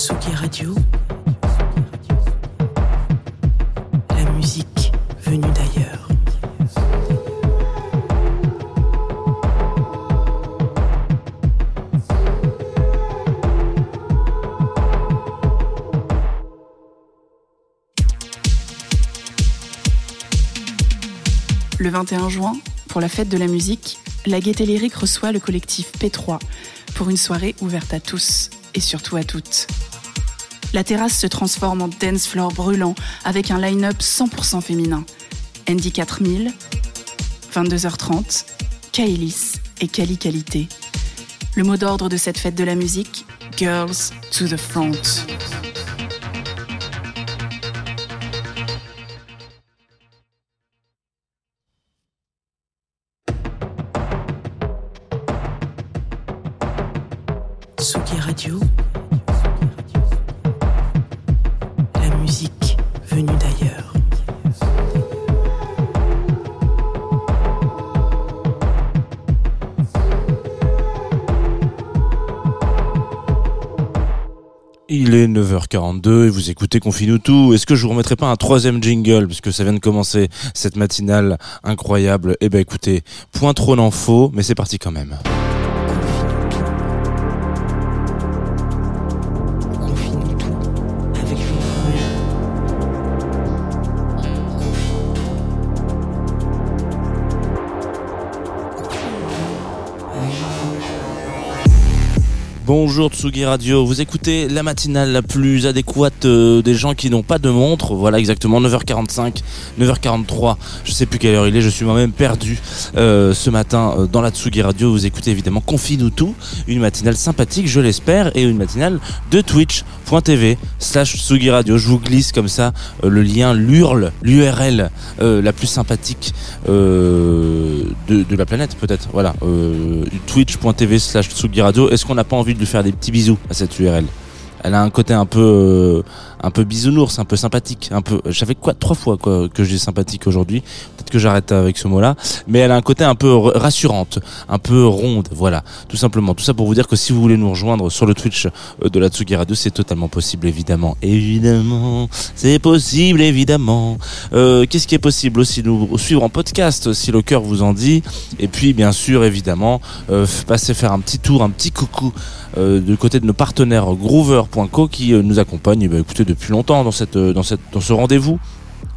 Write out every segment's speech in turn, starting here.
Tsugi Radio. La musique venue d'ailleurs. Le 21 juin, pour la fête de la musique, la Gaieté Lyrique reçoit le collectif P3 pour une soirée ouverte à tous et surtout à toutes. La terrasse se transforme en dance floor brûlant avec un line-up 100% féminin. Andy 4000, 22h30, Kailis et Kali Qualité. Le mot d'ordre de cette fête de la musique, Girls to the Front. Il est 9h42 et vous écoutez Confine-nous tout. Est-ce que je vous remettrai pas un troisième jingle puisque ça vient de commencer cette matinale incroyable? Eh ben écoutez, point trop n'en mais c'est parti quand même. Bonjour Tsugi Radio, vous écoutez la matinale la plus adéquate euh, des gens qui n'ont pas de montre. Voilà exactement 9h45, 9h43, je sais plus quelle heure il est, je suis moi-même perdu euh, ce matin euh, dans la Tsugi Radio. Vous écoutez évidemment Confine-nous tout, une matinale sympathique, je l'espère, et une matinale de twitch.tv slash Tsugi Radio. Je vous glisse comme ça le lien, l'URL, l'URL la plus sympathique de, de la planète peut-être. Voilà, twitch.tv slash Tsugi Radio. Est-ce qu'on n'a pas envie de lui faire des petits bisous à cette URL elle a un côté un peu euh, un peu bisounours, un peu sympathique, un peu j'avais quoi trois fois que j'ai sympathique aujourd'hui. Peut-être que j'arrête avec ce mot-là, mais elle a un côté un peu rassurante, un peu ronde, voilà, tout simplement. Tout ça pour vous dire que si vous voulez nous rejoindre sur le Twitch euh, de la Tsugi Radio, c'est totalement possible évidemment. Évidemment, c'est possible évidemment. Euh, qu'est-ce qui est possible aussi nous suivre en podcast si le cœur vous en dit? Et puis bien sûr évidemment euh, passer faire un petit tour, un petit coucou euh, du côté de nos partenaires Groover.co qui euh, nous accompagnent eh ben, écoutez, depuis longtemps dans, cette, euh, dans, cette, dans ce rendez-vous.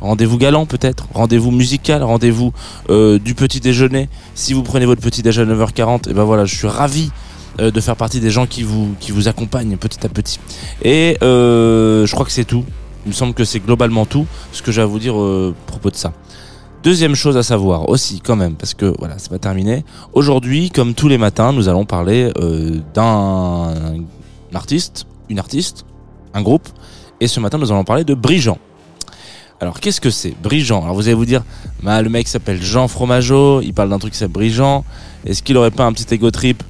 Rendez-vous galant peut-être, rendez-vous musical, rendez-vous euh, du petit déjeuner. Si vous prenez votre petit déjeuner à 9h40, et ben voilà, je suis ravi euh, de faire partie des gens qui vous, qui vous accompagnent petit à petit. Et je crois que c'est tout. Il me semble que c'est globalement tout ce que j'ai à vous dire à propos de ça. Deuxième chose à savoir aussi quand même, parce que voilà, c'est pas terminé. Aujourd'hui, comme tous les matins, nous allons parler d'un artiste, une artiste, un groupe, et ce matin nous allons parler de Brigeant. Alors qu'est-ce que c'est Brigeant? Alors vous allez vous dire, bah, le mec s'appelle Jean Fromageau, il parle d'un truc qui s'appelle Brigeant. Est-ce qu'il aurait pas un petit ego trip?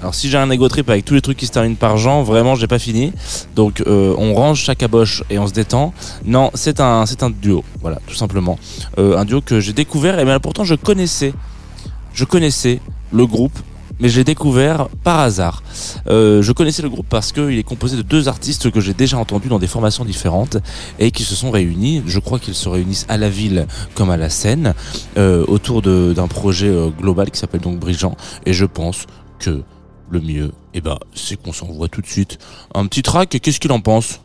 Alors si j'ai un ego trip avec tous les trucs qui se terminent par Jean, vraiment j'ai pas fini. Donc euh, on range chaque caboche et on se détend. Non, c'est un c'est un duo, voilà, tout simplement. Euh, un duo que j'ai découvert et bien pourtant je connaissais je connaissais le groupe mais j'ai découvert par hasard. Euh, je connaissais le groupe parce qu'il est composé de deux artistes que j'ai déjà entendus dans des formations différentes et qui se sont réunis. Je crois qu'ils se réunissent à la ville comme à la scène euh, autour d'un projet euh, global qui s'appelle donc Brigeant. Et je pense que le mieux, eh ben, c'est qu'on s'envoie tout de suite un petit track. Qu'est-ce qu'il en pense?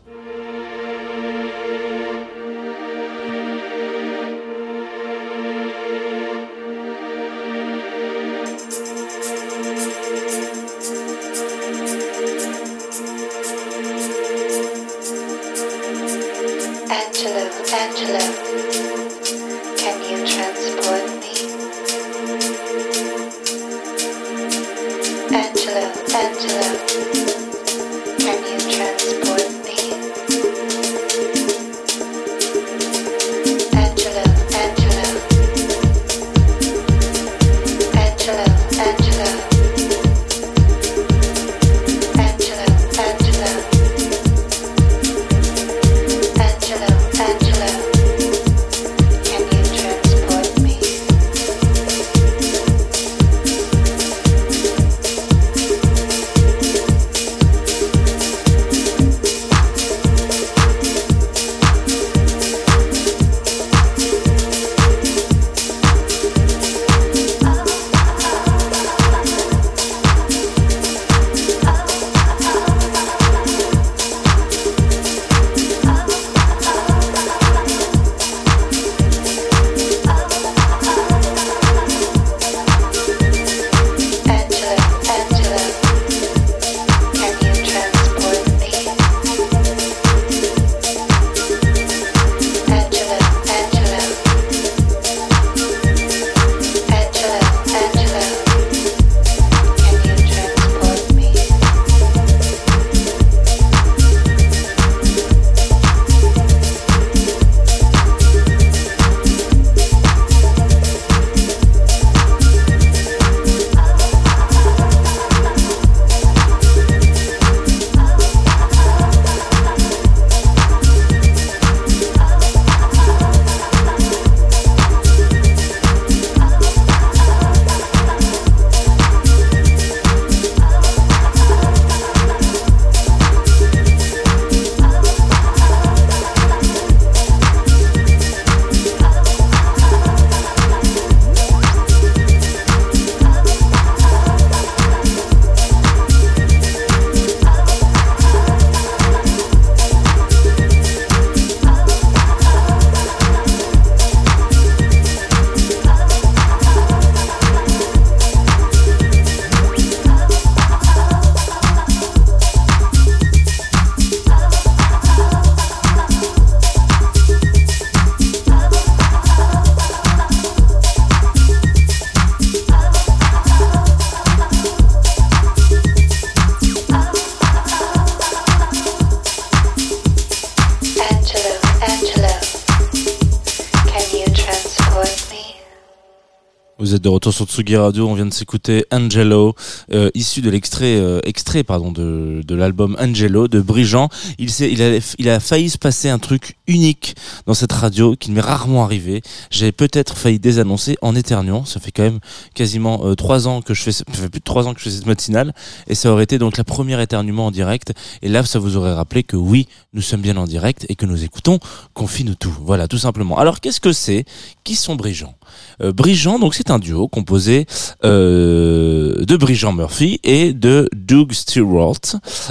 Tsugi Radio. On vient de s'écouter Angelo, euh, issu de l'extrait, euh, extrait pardon de, de l'album Angelo de Brigian. Il s'est, il a, il a failli se passer un truc unique dans cette radio qui m'est rarement arrivé. J'ai peut-être failli désannoncer en éternuant. Ça fait quand même quasiment euh, trois ans que je fais, ça fait plus de trois ans que je fais cette matinale, et ça aurait été donc la première éternuement en direct. Et là, ça vous aurait rappelé que oui, nous sommes bien en direct et que nous écoutons Confine-nous tout. Voilà, tout simplement. Alors, qu'est-ce que c'est? Qui sont Brigian euh, Brigian, donc c'est un duo composé euh, de Brigian Murphy et de Doug Stewart.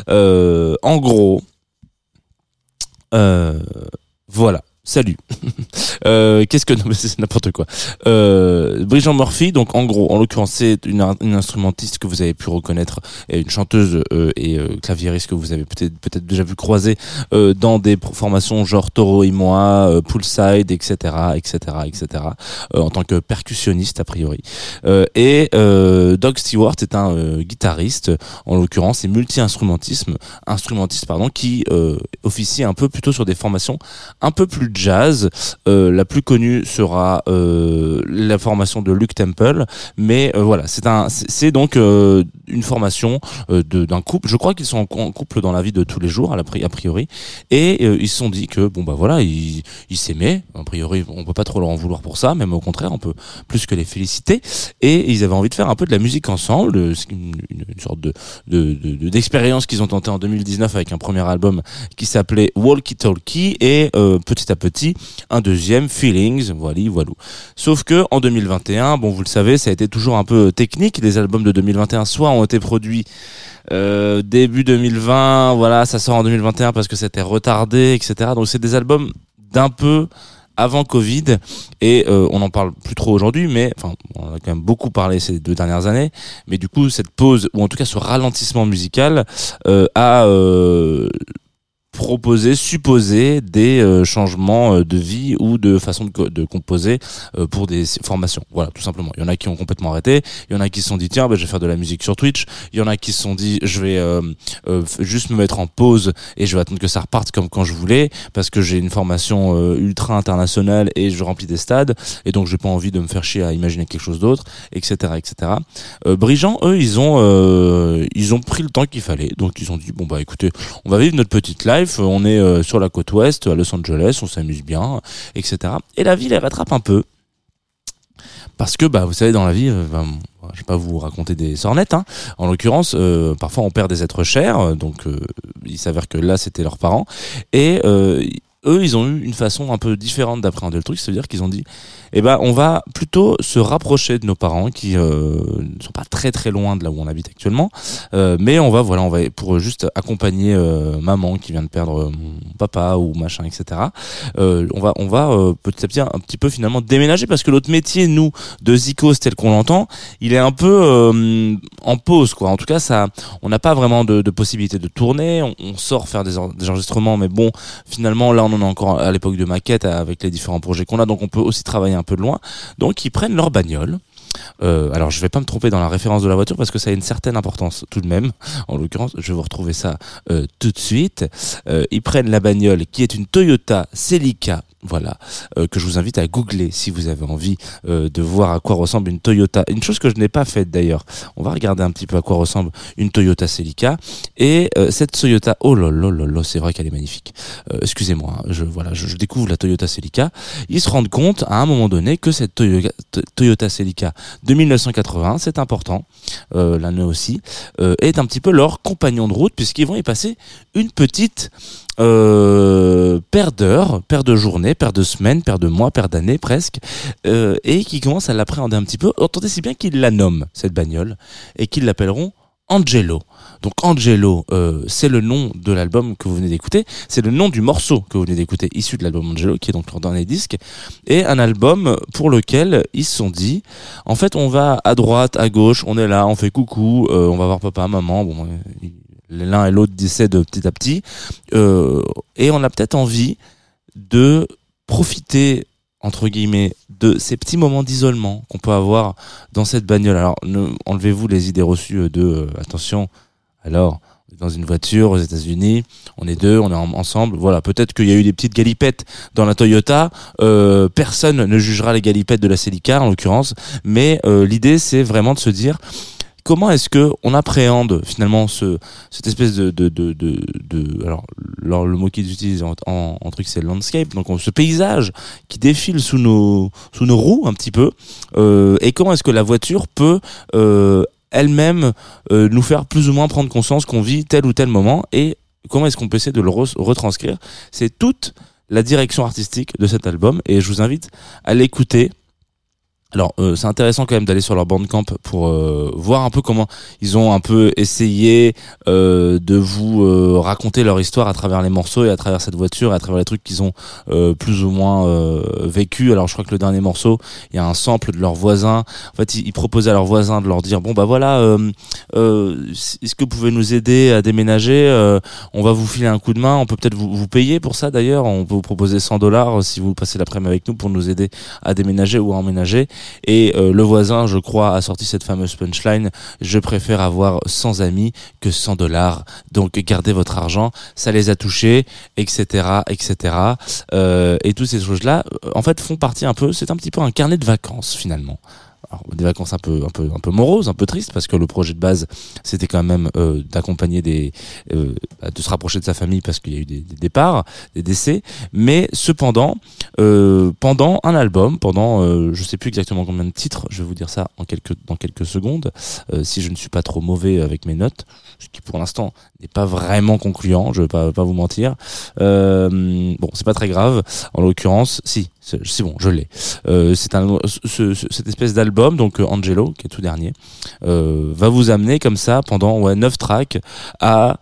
Euh, en gros, voilà. Salut. Euh, Qu'est-ce que c'est n'importe quoi. Euh, Brigian Murphy, donc en gros, en l'occurrence, c'est une, une instrumentiste que vous avez pu reconnaître et une chanteuse euh, et euh, claviériste que vous avez peut-être peut-être déjà vu croiser euh, dans des formations genre Toro et moi, euh, Poolside, etc., etc., etc. en tant que percussionniste a priori. Euh, et Doug Stewart est un guitariste, en l'occurrence, et multi-instrumentisme, instrumentiste pardon, qui officie un peu plutôt sur des formations un peu plus jazz. Euh, la plus connue sera euh, la formation de Luke Temple, mais euh, voilà, c'est un, c'est donc une formation d'un couple. Je crois qu'ils sont en, cou- en couple dans la vie de tous les jours, à, a priori, et ils se sont dit que bon bah voilà, ils ils s'aimaient. A priori, on peut pas trop leur en vouloir pour ça, même au contraire, on peut plus que les féliciter. Et ils avaient envie de faire un peu de la musique ensemble, une, sorte de de- de- de- d'expérience qu'ils ont tenté en 2019 avec un premier album qui s'appelait Walkie Talkie et euh, petit à petit un deuxième Feelings, voilà, voilà. Sauf que en 2021, bon vous le savez, ça a été toujours un peu technique. Les albums de 2021 soit ont été produits euh, début 2020, voilà, ça sort en 2021 parce que c'était retardé, etc. Donc c'est des albums d'un peu avant Covid et euh, on n'en parle plus trop aujourd'hui mais enfin on a quand même beaucoup parlé ces deux dernières années mais du coup cette pause ou en tout cas ce ralentissement musical euh, a proposer, supposer des euh, changements euh, de vie ou de façon de, co- de composer euh, pour des formations. Voilà, tout simplement. Il y en a qui ont complètement arrêté. Il y en a qui se sont dit tiens, ben, je vais faire de la musique sur Twitch. Il y en a qui se sont dit je vais juste me mettre en pause et je vais attendre que ça reparte comme quand je voulais parce que j'ai une formation ultra internationale et je remplis des stades et donc j'ai pas envie de me faire chier à imaginer quelque chose d'autre, etc., etc. Brigian, eux, ils ont ils ont pris le temps qu'il fallait. Donc ils ont dit bon bah écoutez, on va vivre notre petite On est euh, sur la côte ouest, à Los Angeles, on s'amuse bien, etc. Et la vie les rattrape un peu. Parce que, bah, vous savez, dans la vie, ben, je vais pas vous raconter des sornettes. Hein. En l'occurrence, euh, parfois on perd des êtres chers. Donc, il s'avère que là, c'était leurs parents. Et eux, ils ont eu une façon un peu différente d'appréhender le truc. C'est-à-dire qu'ils ont dit, eh ben, on va plutôt se rapprocher de nos parents qui euh, ne sont pas très très loin de là où on habite actuellement. Euh, mais on va, voilà, on va pour juste accompagner euh, maman qui vient de perdre mon papa ou machin, etc. On va, on va petit à petit un, petit peu finalement déménager parce que notre métier, nous, de Zikos tel qu'on l'entend, il est un peu en pause, quoi. En tout cas, ça, on n'a pas vraiment de, possibilité de tourner. On, sort faire des enregistrements, mais bon, finalement, là, on en est encore à l'époque de maquette avec les différents projets qu'on a, donc on peut aussi travailler un peu de loin. Donc, ils prennent leur bagnole. Euh, alors je vais pas me tromper dans la référence de la voiture parce que ça a une certaine importance tout de même. En l'occurrence, je vais vous retrouver ça euh, tout de suite. Euh, ils prennent la bagnole qui est une Toyota Celica, voilà, euh, que je vous invite à googler si vous avez envie euh, de voir à quoi ressemble une Toyota. Une chose que je n'ai pas faite d'ailleurs. On va regarder un petit peu à quoi ressemble une Toyota Celica. Et euh, cette Toyota, oh là c'est vrai qu'elle est magnifique. Excusez-moi, hein, je voilà, je, découvre la Toyota Celica. Ils se rendent compte à un moment donné que cette Toyota, Celica de 1980, c'est important, l'année aussi, est un petit peu leur compagnon de route puisqu'ils vont y passer une petite euh, paire d'heures, paire de journées, paire de semaines, paire de mois, paire d'années presque, euh, et qui commencent à l'appréhender un petit peu. Entendez si bien qu'ils la nomment, cette bagnole, et qu'ils l'appelleront Angelo. Donc Angelo, euh, c'est le nom de l'album que vous venez d'écouter, c'est le nom du morceau que vous venez d'écouter, issu de l'album Angelo, qui est donc leur dernier disque, et un album pour lequel ils se sont dit, en fait, on va à droite, à gauche, on est là, on fait coucou, euh, on va voir papa, maman, bon, euh, l'un et l'autre décèdent petit à petit, euh, et on a peut-être envie de profiter entre guillemets de ces petits moments d'isolement qu'on peut avoir dans cette bagnole. Alors enlevez-vous les idées reçues de euh, attention. Alors dans une voiture aux États-Unis, on est deux, on est ensemble. Voilà, peut-être qu'il y a eu des petites galipettes dans la Toyota. Euh, personne ne jugera les galipettes de la Celica en l'occurrence, mais euh, l'idée c'est vraiment de se dire comment est-ce que on appréhende finalement ce cette espèce de de de de, alors, le mot qu'ils utilisent en, truc c'est landscape donc ce paysage qui défile sous nos sous nos roues un petit peu euh, et comment est-ce que la voiture peut euh, elle-même euh, nous faire plus ou moins prendre conscience qu'on vit tel ou tel moment et comment est-ce qu'on peut essayer de le retranscrire. C'est toute la direction artistique de cet album et je vous invite à l'écouter alors euh, c'est intéressant quand même d'aller sur leur bandcamp pour euh, voir un peu comment ils ont un peu essayé euh, de vous euh, raconter leur histoire à travers les morceaux et à travers cette voiture et à travers les trucs qu'ils ont plus ou moins vécu. Alors je crois que le dernier morceau, il y a un sample de leurs voisins. En fait, ils, proposaient à leurs voisins de leur dire bon bah voilà, est-ce que vous pouvez nous aider à déménager On va vous filer un coup de main. On peut peut-être vous, vous payer pour ça d'ailleurs. On peut vous proposer 100 dollars si vous passez l'après-midi avec nous pour nous aider à déménager ou à emménager. Et euh, le voisin, je crois, a sorti cette fameuse punchline je préfère avoir 100 amis que 100 dollars. Donc gardez votre argent, ça les a touchés, etc., etc. Euh, et toutes ces choses-là, en fait, font partie un peu. C'est un petit peu un carnet de vacances finalement des vacances un peu un peu un peu moroses, un peu tristes parce que le projet de base c'était quand même euh, d'accompagner des euh, bah, de se rapprocher de sa famille parce qu'il y a eu des, départs, des décès, mais cependant euh, pendant un album, pendant euh, je sais plus exactement combien de titres, je vais vous dire ça en quelques dans quelques secondes euh, si je ne suis pas trop mauvais avec mes notes, ce qui pour l'instant n'est pas vraiment concluant, je vais pas pas vous mentir. bon, c'est pas très grave en l'occurrence, si c'est bon, je l'ai. Euh, c'est un ce, cette espèce d'album, donc euh, Angelo, qui est tout dernier, euh, va vous amener comme ça pendant ouais, 9 tracks à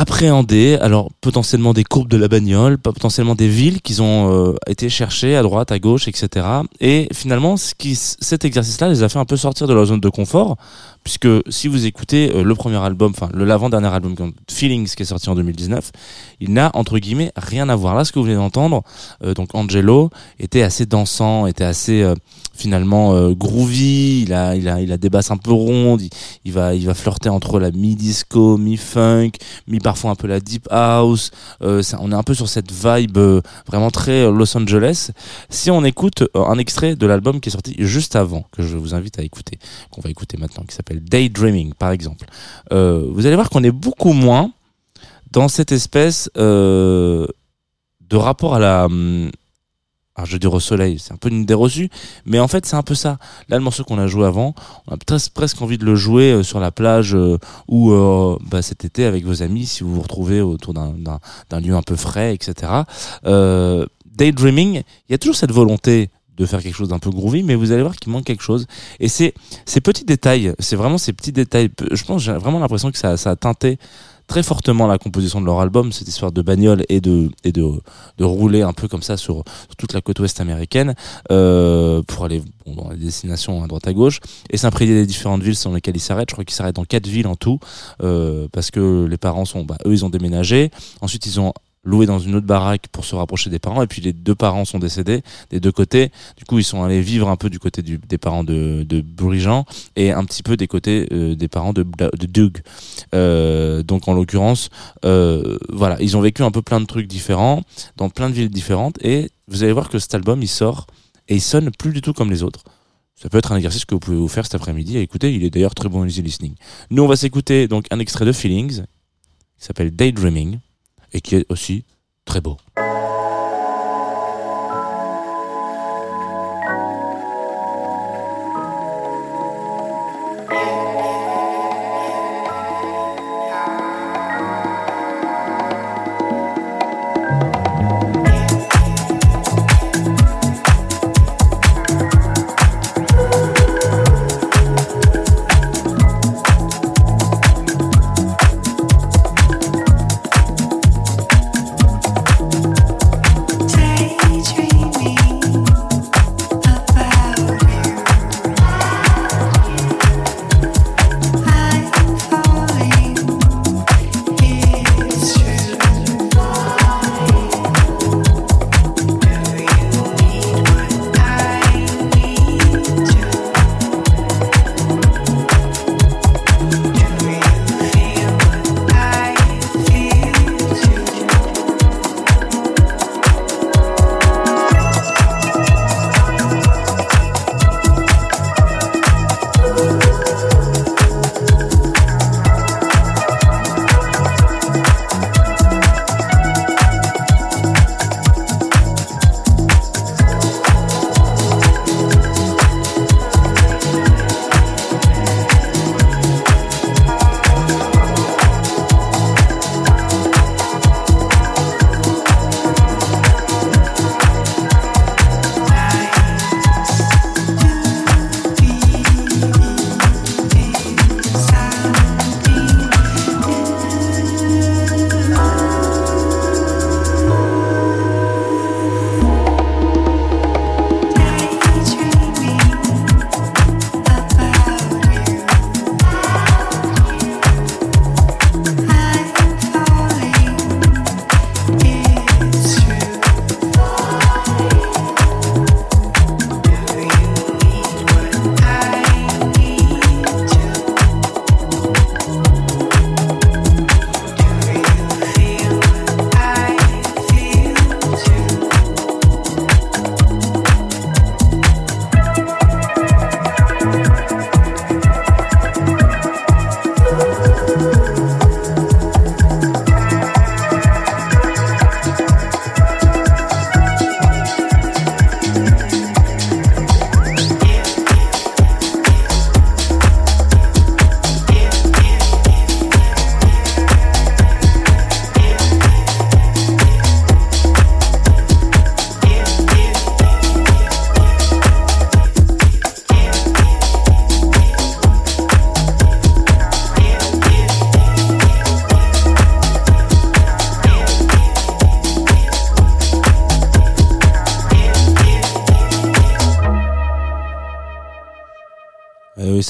appréhender alors potentiellement des courbes de la bagnole, potentiellement des villes qui ont euh, été cherchées à droite, à gauche, etc. Et finalement, ce qui, cet exercice-là les a fait un peu sortir de leur zone de confort, puisque si vous écoutez euh, le premier album, enfin le l'avant-dernier album, Feelings, qui est sorti en 2019, il n'a entre guillemets rien à voir. Là, ce que vous venez d'entendre, euh, donc Angelo, était assez dansant, était assez finalement euh, groovy, il a, il a, il a des basses un peu rondes, il, va, il va flirter entre la mi-disco, mi-funk, mi-parfois un peu la deep house. Euh, on est un peu sur cette vibe euh, vraiment très Los Angeles. Si on écoute un extrait de l'album qui est sorti juste avant, que je vous invite à écouter, qu'on va écouter maintenant, qui s'appelle Daydreaming par exemple, vous allez voir qu'on est beaucoup moins dans cette espèce de rapport à la hum, je veux dire au soleil, c'est un peu une idée reçue, mais en fait c'est un peu ça. Là le morceau qu'on a joué avant, on a presque envie de le jouer euh, sur la plage euh, ou euh, bah, cet été avec vos amis si vous vous retrouvez autour d'un lieu un peu frais, etc. daydreaming, il y a toujours cette volonté de faire quelque chose d'un peu groovy, mais vous allez voir qu'il manque quelque chose. Et c'est ces petits détails, c'est vraiment ces petits détails. Je pense, j'ai vraiment l'impression que ça a teinté très fortement la composition de leur album, cette histoire de bagnole et de et de, de rouler un peu comme ça sur, toute la côte ouest américaine euh, pour aller bon, dans les destinations à droite à gauche et s'imprégner des différentes villes sur lesquelles ils s'arrêtent. Je crois qu'ils s'arrêtent dans quatre villes en tout euh, parce que les parents sont, bah, eux ils ont déménagé. Ensuite ils ont loué dans une autre baraque pour se rapprocher des parents. Et puis les deux parents sont décédés des deux côtés. Du coup ils sont allés vivre un peu du côté du, des parents de, de Brugent et un petit peu des côtés euh, des parents de, de Doug. Euh, donc en l'occurrence euh, voilà ils ont vécu un peu plein de trucs différents dans plein de villes différentes. Et vous allez voir que cet album il sort et il sonne plus du tout comme les autres. Ça peut être un exercice que vous pouvez vous faire cet après-midi. Écoutez, il est d'ailleurs très bon easy listening. Nous, on va s'écouter donc un extrait de Feelings. Qui s'appelle Daydreaming et qui est aussi très beau.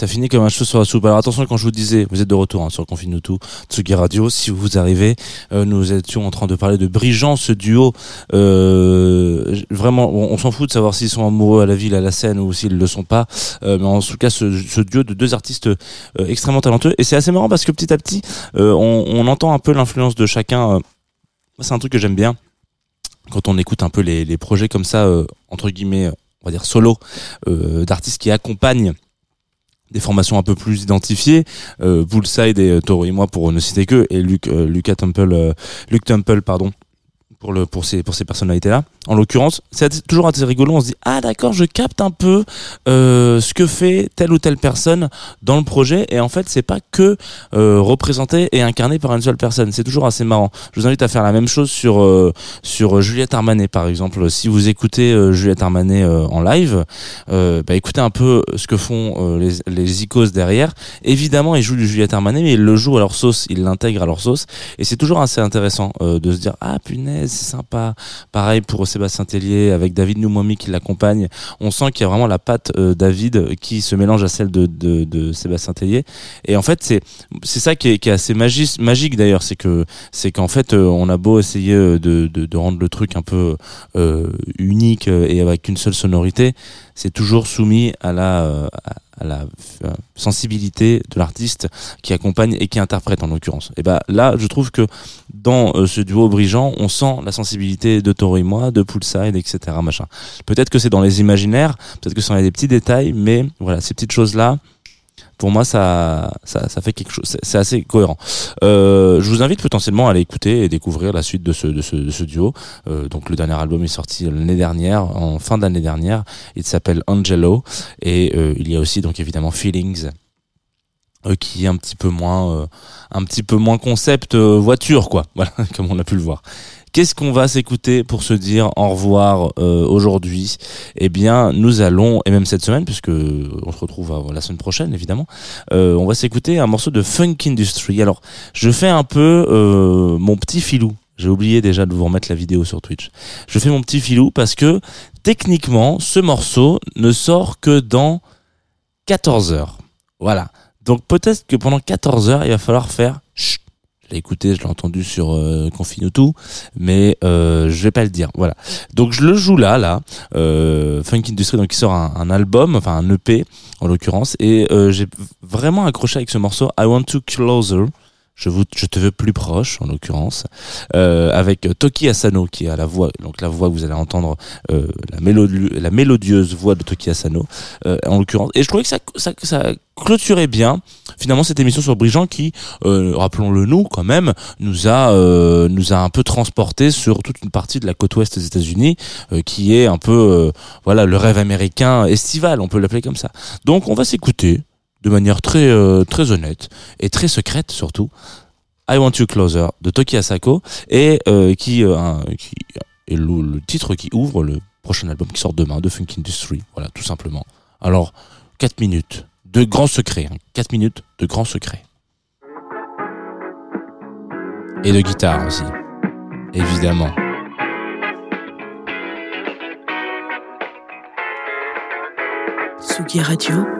Ça finit comme un cheveu sur la soupe. Alors attention quand je vous disais, vous êtes de retour hein, sur Confine tout, Tsugi Radio. Si vous arrivez, euh, nous étions en train de parler de Brigeant, ce duo. Euh, vraiment, on, s'en fout de savoir s'ils sont amoureux à la ville, à la scène ou s'ils le sont pas. Euh, mais en tout cas, ce, ce, duo de deux artistes extrêmement talentueux. Et c'est assez marrant parce que petit à petit, on, on, entend un peu l'influence de chacun. c'est un truc que j'aime bien quand on écoute un peu les, les projets comme ça, entre guillemets, on va dire solo, d'artistes qui accompagnent des formations un peu plus identifiées, euh, Bullside et euh, Toro et moi pour ne citer que, et Luc, euh, Lucas Temple, euh, Luc Temple, pardon, pour le pour ces pour ces personnalités là en l'occurrence c'est toujours assez rigolo on se dit ah d'accord je capte un peu euh, ce que fait telle ou telle personne dans le projet et en fait c'est pas que euh, représenté et incarné par une seule personne. C'est toujours assez marrant. Je vous invite à faire la même chose sur euh, sur Juliette Armanet par exemple. Si vous écoutez euh, Juliette Armanet euh, en live bah écoutez un peu ce que font les les icos derrière. Évidemment ils jouent du Juliette Armanet mais ils le jouent à leur sauce. Ils l'intègrent à leur sauce. Et c'est toujours assez intéressant de se dire ah punaise c'est sympa. Pareil pour Sébastien Tellier avec David Noumomi qui l'accompagne. On sent qu'il y a vraiment la patte euh, David qui se mélange à celle de, Sébastien Tellier. Et en fait, c'est c'est ça qui est, assez magique, d'ailleurs, c'est que c'est qu'en fait, euh, on a beau essayer euh, de, rendre le truc un peu euh, unique et avec une seule sonorité, c'est toujours soumis à la la euh, sensibilité de l'artiste qui accompagne et qui interprète en l'occurrence. Et ben là, je trouve que dans euh, ce duo Brigeant, on sent la sensibilité de Toro et moi, de Poolside, etc. Machin. Peut-être que c'est dans les imaginaires, peut-être que ce sont des petits détails, mais voilà, ces petites choses là pour moi ça, ça, ça fait quelque chose. C'est assez cohérent. Euh, je vous invite potentiellement à aller écouter et découvrir la suite de ce de ce, de ce duo. Euh, donc le dernier album est sorti l'année dernière en fin d'année dernière. Il s'appelle Angelo. Et euh, il y a aussi donc évidemment Feelings euh, qui est un petit peu moins euh, un petit peu moins concept euh, voiture quoi. Voilà comme on a pu le voir Qu'est-ce qu'on va s'écouter pour se dire au revoir euh, aujourd'hui? Eh bien, nous allons, et même cette semaine, puisque on se retrouve la semaine prochaine, évidemment, euh, on va s'écouter un morceau de Funk Industry. Alors, je fais un peu euh, mon petit filou. J'ai oublié déjà de vous remettre la vidéo sur Twitch. Je fais mon petit filou parce que, techniquement, ce morceau ne sort que dans 14 heures. Voilà. Donc peut-être que pendant 14 heures, il va falloir faire chut, l'ai écouté, je l'ai entendu sur euh, Confine tout, mais euh, je vais pas le dire. Voilà. Donc je le joue là, là. Euh, Funk Industry, donc il sort un, un, album, enfin un EP en l'occurrence, et euh, j'ai vraiment accroché avec ce morceau I Want to Closer je, vous, je te veux plus proche en l'occurrence, euh, avec Toki Asano qui a la voix, donc la voix vous allez entendre, euh, la, mélodie, la mélodieuse voix de Toki Asano euh, en l'occurrence. Et je trouvais que ça, ça, ça clôturait bien finalement cette émission sur Brigitte qui, euh, rappelons-le nous quand même, nous a euh, nous a un peu transporté sur toute une partie de la côte ouest des États-Unis, euh, qui est un peu euh, voilà le rêve américain estival, on peut l'appeler comme ça. Donc on va s'écouter de manière très euh, très honnête et très secrète surtout. I Want You Closer de Toki Asako et euh, qui, euh, qui est le, titre qui ouvre le prochain album qui sort demain de Funk Industry. Voilà, tout simplement. Alors, 4 minutes de grands secrets. Hein. 4 minutes de grands secrets. Et de guitare aussi. Évidemment. Sugi Radio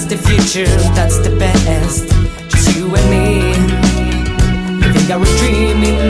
That's the future, that's the best. Just you and me. Living our dream in